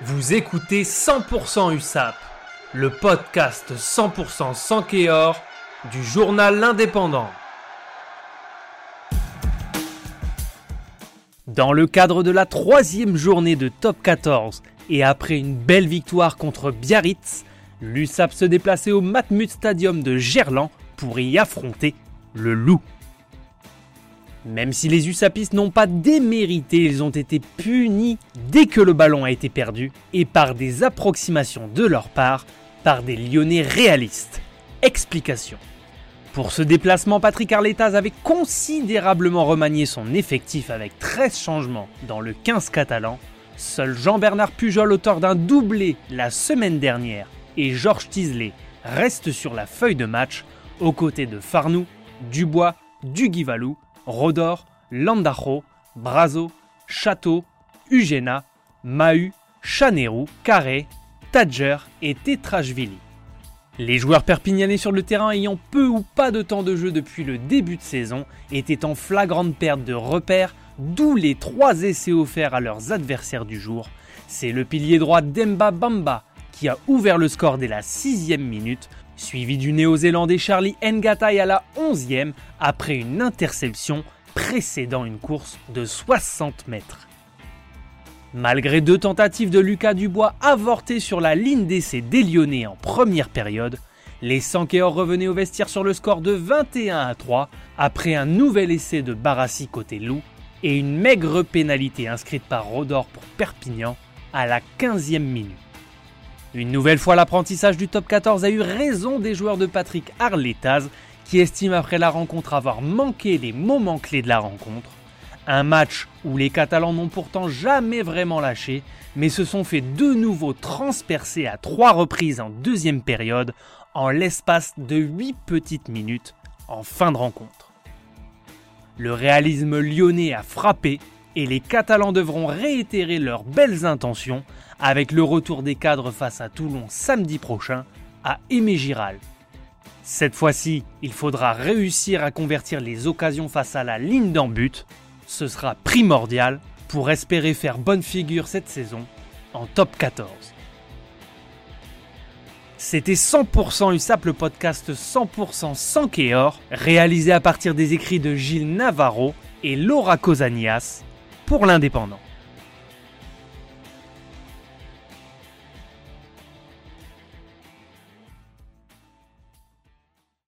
Vous écoutez 100% USAP, le podcast 100% sans Kéor du journal L'Indépendant. Dans le cadre de la troisième journée de Top 14 et après une belle victoire contre Biarritz, l'USAP se déplaçait au Matmut Stadium de Gerland pour y affronter le Loup. Même si les USAPistes n'ont pas démérité, ils ont été punis dès que le ballon a été perdu et par des approximations de leur part par des Lyonnais réalistes. Explication. Pour ce déplacement, Patrick Arletaz avait considérablement remanié son effectif avec 13 changements dans le 15 catalan. Seul Jean-Bernard Pujol, auteur d'un doublé la semaine dernière, et Georges Tisley restent sur la feuille de match aux côtés de Farnou, Dubois, Duguivalou Rodor, Landajo, Brazo, Château, Ugena, Mahu, Chanerou, Carré, Tadger et Tetrashvili. Les joueurs perpignanais sur le terrain ayant peu ou pas de temps de jeu depuis le début de saison étaient en flagrante perte de repères, d'où les trois essais offerts à leurs adversaires du jour. C'est le pilier droit Demba Bamba qui a ouvert le score dès la sixième minute suivi du néo-zélandais Charlie Ngatai à la 11e après une interception précédant une course de 60 mètres. Malgré deux tentatives de Lucas Dubois avortées sur la ligne d'essai des Lyonnais en première période, les Sankéors revenaient au vestiaire sur le score de 21 à 3 après un nouvel essai de Barassi côté loup et une maigre pénalité inscrite par Rodor pour Perpignan à la 15e minute. Une nouvelle fois, l'apprentissage du top 14 a eu raison des joueurs de Patrick Arletaz, qui estime après la rencontre avoir manqué les moments clés de la rencontre. Un match où les Catalans n'ont pourtant jamais vraiment lâché, mais se sont fait de nouveau transpercer à trois reprises en deuxième période, en l'espace de 8 petites minutes en fin de rencontre. Le réalisme lyonnais a frappé et les Catalans devront réitérer leurs belles intentions avec le retour des cadres face à Toulon samedi prochain à Aimé Giral. Cette fois-ci, il faudra réussir à convertir les occasions face à la ligne d'en but. Ce sera primordial pour espérer faire bonne figure cette saison en top 14. C'était 100% USAP, le podcast 100% sans Kéor, réalisé à partir des écrits de Gilles Navarro et Laura Cosanias pour l'indépendant.